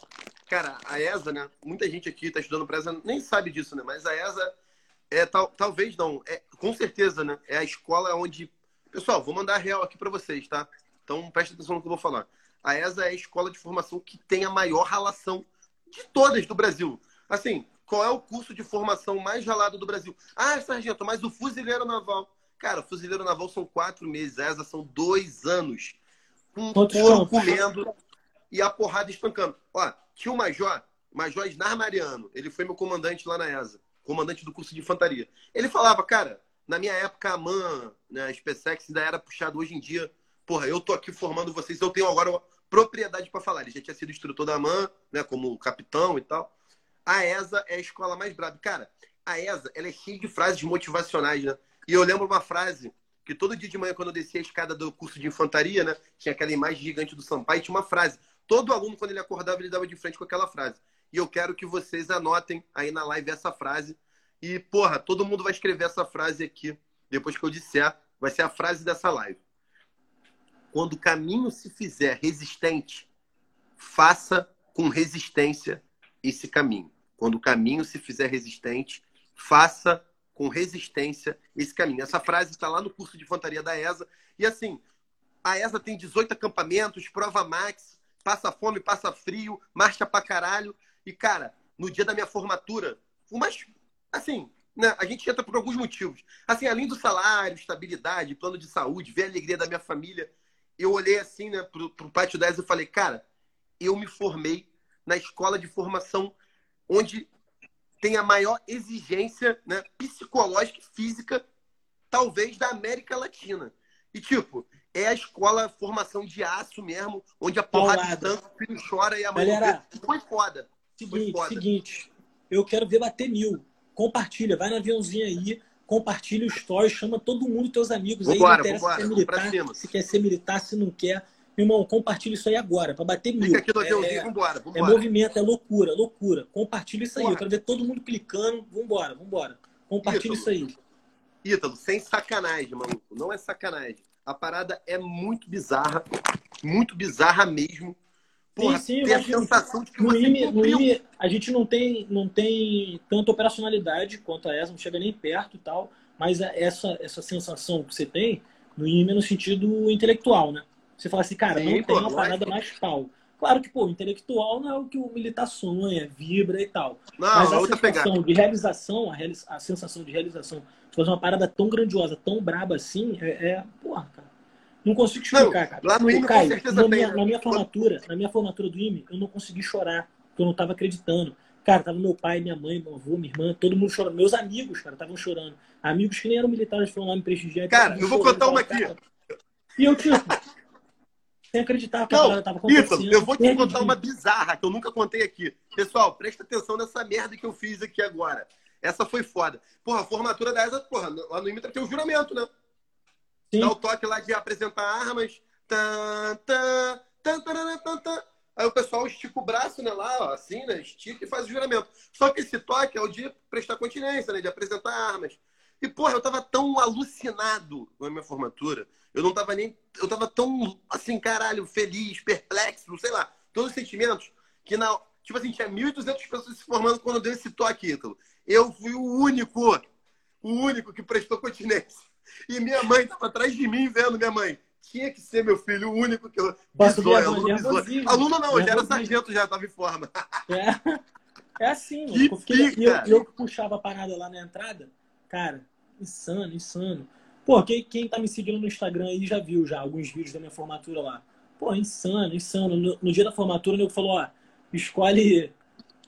cara, a ESA, né? Muita gente aqui tá estudando pra ESA, nem sabe disso, né? Mas a ESA é tal, talvez não, é com certeza, né? É a escola onde. Pessoal, vou mandar a real aqui para vocês, tá? Então preste atenção no que eu vou falar. A ESA é a escola de formação que tem a maior relação de todas do Brasil. Assim, qual é o curso de formação mais ralado do Brasil? Ah, sargento, mas o fuzileiro naval. Cara, o fuzileiro naval são quatro meses, a ESA são dois anos. Com o comendo e a porrada espancando. Ó, tinha o Major, Major Isnar Mariano, ele foi meu comandante lá na ESA comandante do curso de infantaria. Ele falava, cara, na minha época a MAN, né, a SpaceX ainda era puxado hoje em dia. Porra, eu tô aqui formando vocês, eu tenho agora propriedade para falar. Ele já tinha sido instrutor da MAN, né, como capitão e tal. A ESA é a escola mais brava. Cara, a ESA, ela é cheia de frases motivacionais, né? E eu lembro uma frase que todo dia de manhã, quando eu descia a escada do curso de infantaria, né, tinha aquela imagem gigante do Sampaio, tinha uma frase. Todo aluno, quando ele acordava, ele dava de frente com aquela frase. E eu quero que vocês anotem aí na live essa frase. E, porra, todo mundo vai escrever essa frase aqui, depois que eu disser. Vai ser a frase dessa live. Quando o caminho se fizer resistente, faça com resistência esse caminho. Quando o caminho se fizer resistente, faça com resistência esse caminho. Essa frase está lá no curso de infantaria da ESA. E assim, a ESA tem 18 acampamentos, prova max, passa fome, passa frio, marcha pra caralho. E, cara, no dia da minha formatura, o mais, assim, né, a gente entra por alguns motivos. Assim, além do salário, estabilidade, plano de saúde, ver a alegria da minha família, eu olhei assim, né, pro, pro Pátio 10 e falei, cara, eu me formei na escola de formação onde tem a maior exigência né, psicológica e física, talvez, da América Latina. E, tipo, é a escola formação de aço mesmo, onde a porrada de tanto, o filho chora e a mãe Galera, foi foda. Seguinte, foi foda. seguinte, eu quero ver bater mil. Compartilha, vai no aviãozinho aí, compartilha o story, chama todo mundo, teus amigos aí, Vambora, não interessa vambora, se é militar, se quer ser militar, se não quer. Irmão, compartilha isso aí agora, pra bater mil. Fica aqui no É- aviãozinho, é, vambora, é vambora. movimento, é loucura, loucura. Compartilha isso aí. Porra. Eu quero ver todo mundo clicando. Vambora, vambora. Compartilha Ítalo. isso aí. Ítalo, sem sacanagem, maluco. Não é sacanagem. A parada é muito bizarra. Muito bizarra mesmo. Porra, Sim, sim, ter a sensação de que No você IME, no. IME, a gente não tem, não tem tanta operacionalidade quanto a essa, não chega nem perto e tal, mas a- essa, essa sensação que você tem no IME é no sentido intelectual, né? Você fala assim, cara, Sim, não pô, tem uma parada mais pau. Claro que, pô, o intelectual não é o que o militar sonha, vibra e tal. Não, Mas a outra sensação pegada. de realização, a, a sensação de realização, de fazer uma parada tão grandiosa, tão braba assim, é, é porra, cara. Não consigo explicar, Não, cara. lá no IME com Caio, certeza na tem, minha, né? na minha formatura, na minha formatura do IME, eu não consegui chorar, porque eu não tava acreditando. Cara, tava meu pai, minha mãe, meu avô, minha irmã, todo mundo chorando. Meus amigos, cara, estavam chorando. Amigos que nem eram militares foram lá me prestigiar. Cara, eu vou contar uma aqui. E eu, tipo, sem acreditar que a Não, parada tava acontecendo. Ítalo, eu vou te contar uma bizarra que eu nunca contei aqui. Pessoal, presta atenção nessa merda que eu fiz aqui agora. Essa foi foda. Porra, a formatura da ESA, porra, lá no IME tem o juramento, né? Sim. Dá o toque lá de apresentar armas. Tan, tan, tan. Aí o pessoal estica o braço, né, lá, ó, assim, né, estica e faz o juramento. Só que esse toque é o de prestar continência, né, de apresentar armas. E, porra, eu tava tão alucinado na minha formatura. Eu não tava nem. Eu tava tão, assim, caralho, feliz, perplexo, sei lá, todos os sentimentos, que na. Tipo assim, tinha 1.200 pessoas se formando quando deu esse toque, Ítalo. Eu fui o único, o único que prestou continência. E minha mãe tava atrás de mim vendo, minha mãe. Tinha que ser meu filho, o único que eu. Ver, aluno nervosismo. Aluno não, já era sargento, já tava em forma. É, é assim, mano. Que eu, eu que puxava a parada lá na entrada, cara, insano, insano. Pô, quem, quem tá me seguindo no Instagram aí já viu já alguns vídeos da minha formatura lá. Pô, insano, insano. No, no dia da formatura, o nego falou, ó, escolhe,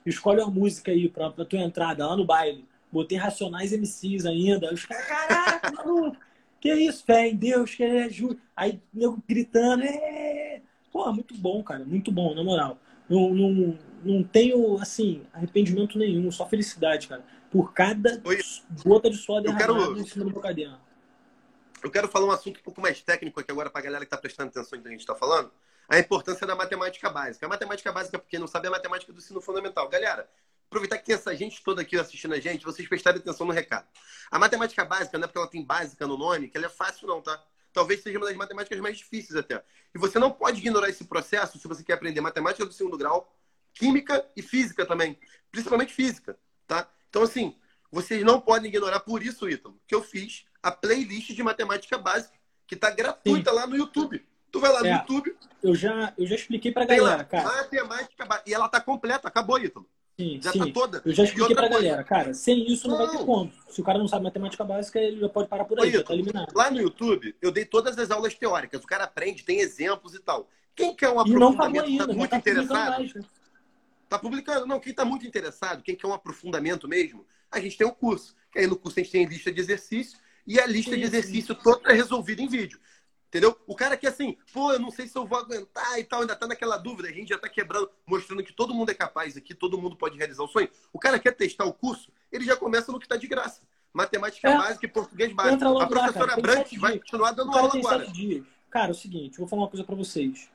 escolhe uma música aí pra, pra tua entrada, lá no baile. Botei Racionais MCs ainda. Os caras, caraca, maluco, que isso, fé em Deus, que é justo. Aí, nego gritando, é... Pô, muito bom, cara, muito bom, na moral. Não, não, não tenho, assim, arrependimento nenhum, só felicidade, cara. Por cada Oi. gota de suor Eu quero- derramada em cima do meu caderno. Eu quero falar um assunto um pouco mais técnico aqui agora para a galera que está prestando atenção no que a gente está falando. A importância da matemática básica. A matemática básica, para quem não sabe, é a matemática do ensino fundamental. Galera, aproveitar que tem essa gente toda aqui assistindo a gente, vocês prestarem atenção no recado. A matemática básica, não é porque ela tem básica no nome, que ela é fácil não, tá? Talvez seja uma das matemáticas mais difíceis até. E você não pode ignorar esse processo se você quer aprender matemática do segundo grau, química e física também. Principalmente física, tá? Então, assim, vocês não podem ignorar por isso, Ítalo, que eu fiz a playlist de matemática básica, que tá gratuita lá no YouTube. Tu vai lá no É. YouTube, Eu já, eu já expliquei pra galera, lá, cara. matemática básica. E ela tá completa, acabou, Ítalo. Sim, Já sim. tá toda. Eu já expliquei pra coisa, galera, cara. Sem isso não, vai ter Não. como. Se o cara não sabe matemática básica, ele já pode parar por aí, já tá eliminado. Lá no YouTube, eu dei todas as aulas teóricas. O cara aprende, tem exemplos e tal. Quem quer um não aprofundamento, ainda, tá muito tá interessado, mais, né? Tá publicando. Não, quem tá muito interessado, quem quer um aprofundamento mesmo, a gente tem um curso. Que aí no curso a gente tem lista de exercício e a lista de Sim, sim. exercício toda é resolvida em vídeo. Entendeu? O cara que assim, pô, eu não sei se eu vou aguentar e tal, ainda tá naquela dúvida, a gente já tá quebrando, mostrando que todo mundo é capaz aqui, todo mundo pode realizar o sonho. O cara quer testar o curso, ele já começa no que tá de graça. Matemática É. básica e português básico. A professora tem Brandt vai continuar O dando aula agora. Cara, é o seguinte, vou falar uma coisa pra vocês.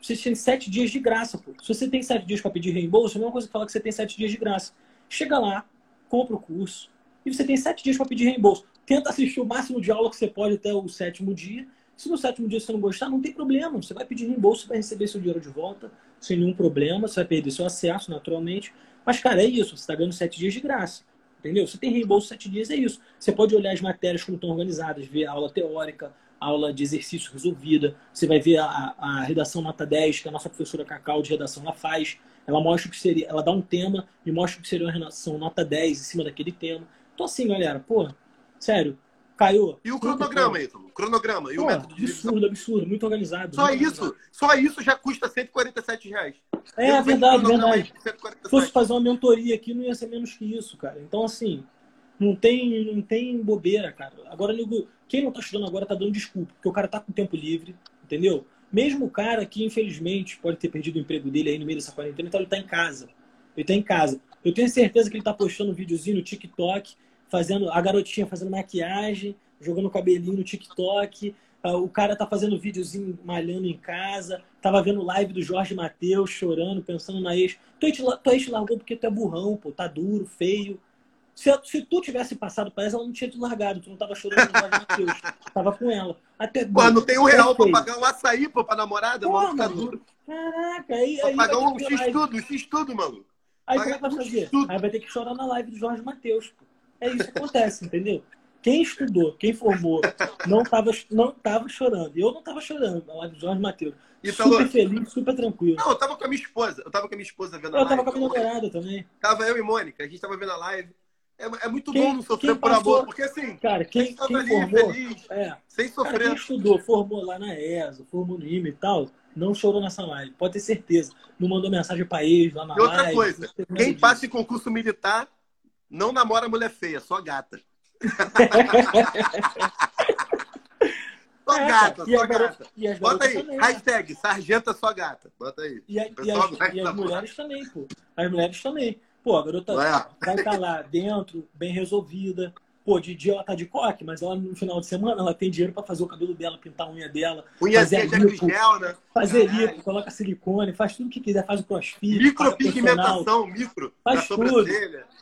Vocês têm sete dias de graça, pô. Se você tem sete dias pra pedir reembolso, é a mesma coisa que falar que você tem sete dias de graça. Chega lá, compra o curso, e você tem sete dias pra pedir reembolso. Tenta assistir o máximo de aula que você pode até o sétimo dia. Se no sétimo dia você não gostar, não tem problema. Você vai pedir reembolso, vai receber seu dinheiro de volta, sem nenhum problema. Você vai perder seu acesso, naturalmente. Mas, cara, é isso. Você está ganhando sete dias de graça. Entendeu? Você tem reembolso sete dias, é isso. Você pode olhar as matérias como estão organizadas, ver a aula teórica, aula de exercício resolvida. Você vai ver a, a redação nota 10, que a nossa professora Cacau de redação ela faz. Ela mostra o que seria, ela dá um tema e mostra o que seria uma redação nota 10 em cima daquele tema. Então, assim, galera, pô, sério, caiu. E o cronograma, Ítalo? Cronograma. E pô, o método de Absurdo, absurdo, muito organizado. Só muito isso, organizado. só isso já custa 147 reais. É, é verdade, verdade. Se fosse fazer uma mentoria aqui, não ia ser menos que isso, cara. Então, assim, não tem, não tem bobeira, cara. Agora, quem não tá estudando agora tá dando desculpa, porque o cara tá com tempo livre, entendeu? Mesmo o cara que, infelizmente, pode ter perdido o emprego dele aí no meio dessa quarentena, então ele tá em casa. Ele tá em casa. Eu tenho certeza que ele tá postando um videozinho no TikTok, fazendo a garotinha fazendo maquiagem, jogando cabelinho no TikTok. Ah, o cara tá fazendo videozinho malhando em casa. Tava vendo live do Jorge Matheus chorando, pensando na ex. Tua ex, tua ex largou porque tu é burrão, pô. Tá duro, feio. Se, se tu tivesse passado para ela, ela não tinha te largado. Tu não tava chorando no Jorge Matheus. Tava com ela. Até Pô, não tem um real para pagar um açaí, pô, pra namorada? Pô, mano, tá duro. Caraca, aí. Aí pagar um X-Tudo, um X-Tudo, mano. Aí como é que vai fazer? Aí vai ter que chorar na live do Jorge Matheus. É isso que acontece, entendeu? Quem estudou, quem formou, não estava não tava chorando. Eu não estava chorando na live do Jorge Matheus. E super falou... feliz, super tranquilo. Não, eu tava com a minha esposa. Eu tava com a minha esposa vendo a live. Eu tava com a minha namorada também. Tava eu e Mônica. A gente tava vendo a live. É, é muito quem, bom não sofrer por amor, porque assim, cara, quem, quem ali, formou, feliz, é, sem sofrer. Cara, quem estudou, formou lá na ESA, formou no IME e tal, não chorou nessa live, pode ter certeza. Não mandou mensagem para ex lá na e outra live. outra coisa, quem passa em concurso militar não namora mulher feia, só gata. só é, gata, só gata. Bota aí, também, né? hashtag sargenta só gata. Bota aí. E, a, e as, e as mulheres também, pô. As mulheres também. Pô, a garota vai estar tá lá dentro, bem resolvida, Pô, de dia ela tá de coque, mas ela no final de semana ela tem dinheiro para fazer o cabelo dela, pintar a unha dela. Unha fazer lipo, gel, né? Fazer Caralho. lipo, coloca silicone, faz tudo o que quiser, faz o crossfit. Micropigmentação, micro. Faz tudo.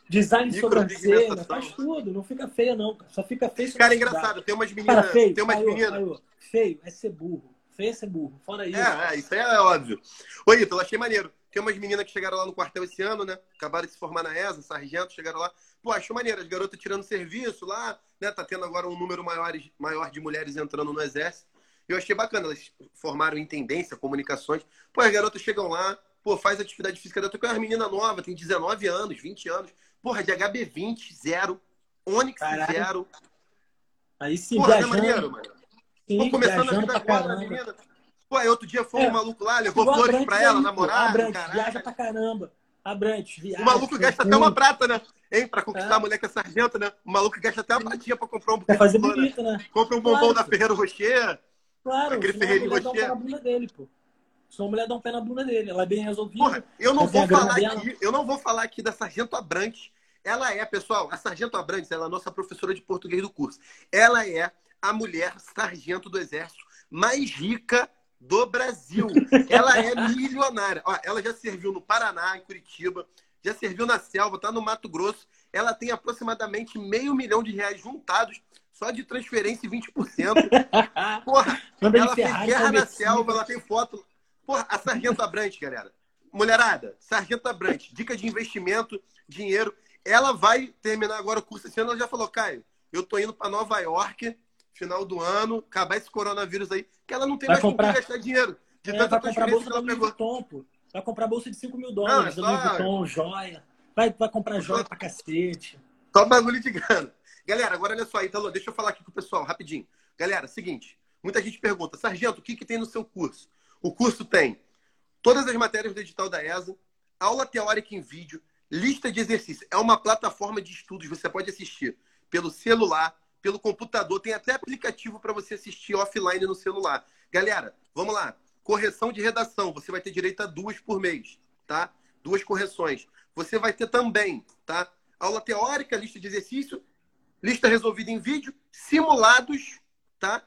Design de sobrancelha, faz tudo. Não fica feia, não. Só fica feio. Cara, é engraçado. Tem umas meninas. Cara, feio, tem umas meninas. Feio é ser burro. Feio é ser burro. Fora isso. É, é isso aí é óbvio. Oi, Ítalo, achei maneiro. Tem umas meninas que chegaram lá no quartel esse ano, né? Acabaram de se formar na ESA, sargento, chegaram lá. Pô, acho maneiro. As garotas tirando serviço lá, né? Tá tendo agora um número maior, maior de mulheres entrando no exército. Eu achei bacana. Elas formaram em tendência, comunicações. Pô, as garotas chegam lá, pô, faz atividade física. Eu tô com uma menina nova, tem 19 anos, 20 anos. Porra, de HB20, zero. Onix, Caralho. zero. Aí sim, Porra, viajando. é maneiro, mano. Sim, pô, começando a vida agora, menina. Pô, outro dia foi é, um maluco lá, levou flores pra ela, namorada. Abrantes, viaja pra caramba. Abrantes, viaja. O maluco gasta até uma prata, né? Hein? Pra conquistar é. a mulher que é sargento, né? O maluco gasta até uma pratinha pra comprar um buquê. Pra fazer bonito, né? Compra um bombom claro, da Ferreiro Rocher. Claro, aquele Ferreiro Rocher. Dá um pé na bunda dele, pô. Só a mulher dá um pé na bunda dele. Ela é bem resolvida. Porra, eu não vou falar aqui, eu não vou falar aqui da Sargento Abrantes. Ela é, pessoal, a Sargento Abrantes, ela é a nossa professora de português do curso. Ela é a mulher sargento do Exército mais rica do Brasil. Ela é milionária. Ó, ela já serviu no Paraná, em Curitiba, já serviu na selva, tá no Mato Grosso. Ela tem aproximadamente meio milhão de reais juntados só de transferência 20%. Porra, ela fez guerra na selva, ela tem foto. Porra, a Sargento Abrante, galera. Mulherada, Sargento Abrante, dica de investimento, dinheiro. Ela vai terminar agora o curso esse ano. Ela já falou, Caio, eu tô indo para Nova York final do ano, acabar esse coronavírus aí, que ela não tem vai mais comprar... como gastar dinheiro. De é, vai comprar bolsa ela pegou. Vuitton, pô. Vai comprar bolsa de 5 mil dólares, não, é só... Vuitton, joia. Vai, vai comprar joia só... pra cacete. Só bagulho de grana. Galera, agora olha só, Italo, deixa eu falar aqui com o pessoal, rapidinho. Galera, seguinte, muita gente pergunta, Sargento, o que, que tem no seu curso? O curso tem todas as matérias do edital da ESA, aula teórica em vídeo, lista de exercícios. É uma plataforma de estudos, você pode assistir pelo celular, pelo computador, tem até aplicativo para você assistir offline no celular. Galera, vamos lá. Correção de redação, você vai ter direito a duas por mês, tá? Duas correções. Você vai ter também, tá? Aula teórica, lista de exercício, lista resolvida em vídeo, simulados, tá?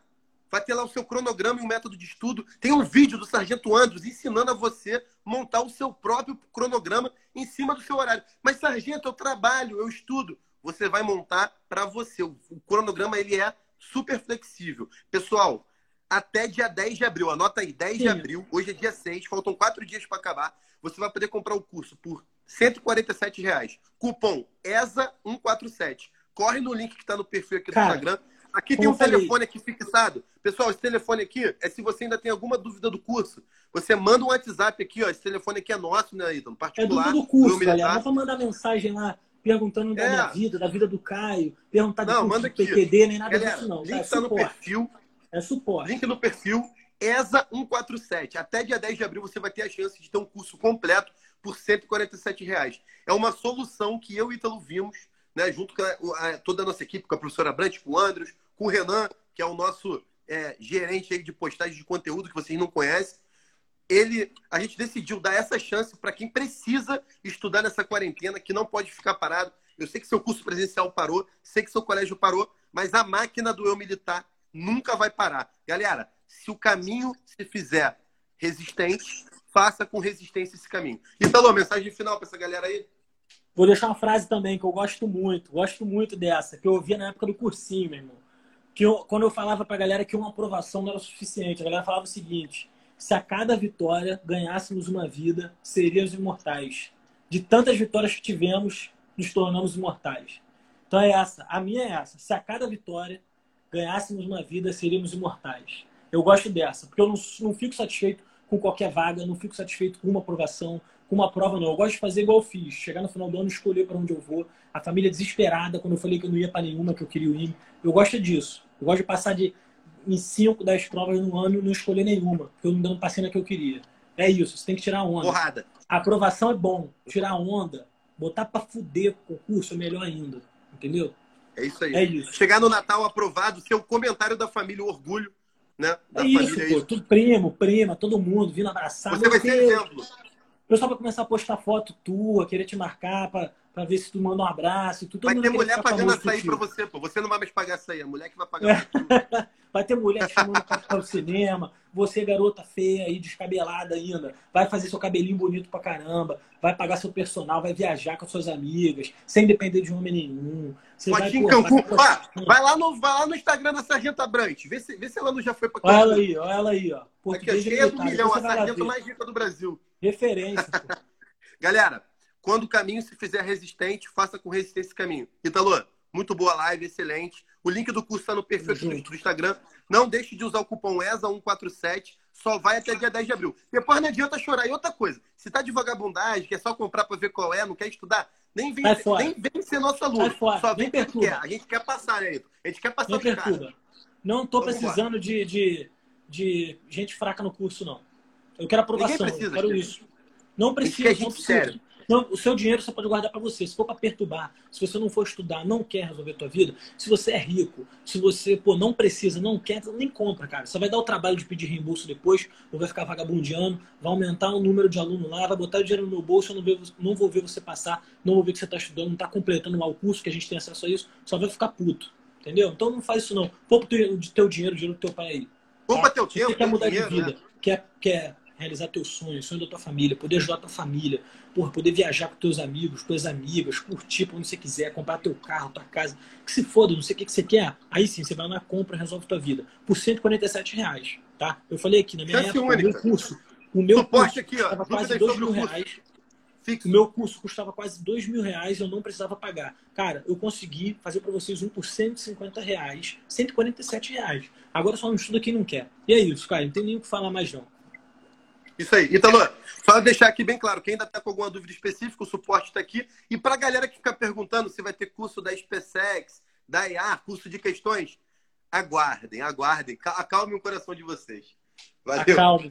Vai ter lá o seu cronograma e o método de estudo. Tem um vídeo do Sargento Andros ensinando a você montar o seu próprio cronograma em cima do seu horário. Mas, Sargento, eu trabalho, eu estudo você vai montar para você. O cronograma ele é super flexível. Pessoal, até dia 10 de abril, anota aí, 10 Sim. de abril, hoje é dia 6, faltam quatro dias para acabar. Você vai poder comprar o curso por 147 reais. Cupom ESA147. Corre no link que está no perfil aqui do Cara, Instagram. Aqui tem um telefone aqui fixado. Pessoal, esse telefone aqui é se você ainda tem alguma dúvida do curso. Você manda um WhatsApp aqui, ó. Esse telefone aqui é nosso, né, Ítalo? Particular. É do, do curso, galera. Pra mandar mensagem lá perguntando da é. minha vida, da vida do Caio, perguntar do não, manda PQD, nem nada Galera, disso, não. Link tá, tá no perfil. É suporte. Link no perfil ESA 147. Até dia 10 de abril você vai ter a chance de ter um curso completo por 147 reais. É uma solução que eu e Ítalo vimos, né, junto com a, a, toda a nossa equipe, com a professora Brant, com o Andros, com o Renan, que é o nosso é, gerente de postagem de conteúdo que vocês não conhecem ele, a gente decidiu dar essa chance para quem precisa estudar nessa quarentena, que não pode ficar parado. Eu sei que seu curso presencial parou, sei que seu colégio parou, mas a máquina do eu militar nunca vai parar. Galera, se o caminho se fizer resistente, faça com resistência esse caminho. Italo, mensagem final para essa galera aí. Vou deixar uma frase também que eu gosto muito, gosto muito dessa, que eu ouvia na época do cursinho, meu irmão. Que eu, quando eu falava para a galera que uma aprovação não era suficiente, a galera falava o seguinte: se a cada vitória ganhássemos uma vida, seríamos imortais. De tantas vitórias que tivemos, nos tornamos imortais. Então é essa, a minha é essa. Se a cada vitória ganhássemos uma vida, seríamos imortais. Eu gosto dessa, porque eu não, não fico satisfeito com qualquer vaga, não fico satisfeito com uma aprovação, com uma prova, não. Eu gosto de fazer igual eu fiz. Chegar no final do ano, escolher para onde eu vou. A família desesperada quando eu falei que eu não ia para nenhuma, que eu queria ir. Eu gosto disso. Eu gosto de passar de em 5, 10 provas no ano e não escolher nenhuma, porque eu não passei na que eu queria. É isso, você tem que tirar onda. Porrada. A aprovação é bom, tirar onda, botar para fuder o concurso é melhor ainda, entendeu? É isso aí. É isso. Chegar no Natal aprovado, seu comentário da família, o orgulho, né? Da é isso, família, pô, tudo primo, prima, todo mundo vindo abraçar. Você vai ser exemplo. O pessoal vai começar a postar foto tua, querer te marcar para pra ver se tu manda um abraço. Tu, vai ter mulher pagando açaí pra você, pô. Você não vai mais pagar açaí, a mulher que vai pagar. vai ter mulher te chamando pra ficar no cinema. Você, garota feia aí, descabelada ainda, vai fazer seu cabelinho bonito pra caramba, vai pagar seu personal, vai viajar com suas amigas, sem depender de homem nenhum. Você Pode vai, em Cancún. Vai, vai, lá no, vai lá no Instagram da Sargenta Brant, vê se, vê se ela não já foi pra Cancún. Olha ela aí, olha ela aí, ó. Aqui, ó, cheia do milhão, a sargenta mais rica do Brasil. Referência. Galera, quando o caminho se fizer resistente, faça com resistência esse caminho. Italo, muito boa live, excelente. O link do curso está no perfil do, do Instagram. Não deixe de usar o cupom ESA147. Só vai até dia 10 de abril. Depois não adianta chorar. E outra coisa, se tá de vagabundagem, quer só comprar para ver qual é, não quer estudar, nem vem, nem vem ser nosso aluno. Só vem porque quer. A gente quer passar, né, A gente quer passar de cara. Não tô Vamos precisando de, de, de, gente fraca no curso, não. Eu quero aprovação. Precisa, eu quero isso. Não precisa, não precisa. Sério. Não, o seu dinheiro você pode guardar para você. Se for para perturbar, se você não for estudar, não quer resolver a tua vida, se você é rico, se você pô, não precisa, não quer, nem compra, cara. Você vai dar o trabalho de pedir reembolso depois, ou vai ficar vagabundeando, vai aumentar o número de aluno lá, vai botar o dinheiro no meu bolso, eu não, ver, não vou ver você passar, não vou ver que você está estudando, não está completando lá o curso, que a gente tem acesso a isso, só vai ficar puto. Entendeu? Então não faz isso não. Poupa o teu, teu dinheiro, o dinheiro do teu pai aí. Poupa tá? teu tempo. Você quer mudar dinheiro, de vida, né? quer, quer realizar teu sonho, o sonho da tua família, poder ajudar a tua família, porra, poder viajar com teus amigos, tuas amigas, curtir pra onde você quiser, comprar teu carro, tua casa, que se foda, não sei o que, que você quer, aí sim, você vai na compra e resolve tua vida. Por 147 reais, tá? Eu falei aqui, na minha época, o meu curso, o meu curso aqui, ó, custava quase 2 mil reais. Fixo. O meu curso custava quase 2 mil reais, eu não precisava pagar. Cara, eu consegui fazer para vocês um por 150 reais, 147 reais. Agora só não estuda quem não quer. E é isso, cara, não tem nem o que falar mais não. Isso aí. Italo, só deixar aqui bem claro, quem ainda está com alguma dúvida específica, o suporte está aqui. E para a galera que fica perguntando se vai ter curso da SpaceX, da IA, curso de questões, aguardem, aguardem. Acalme o coração de vocês. Valeu. Acalme.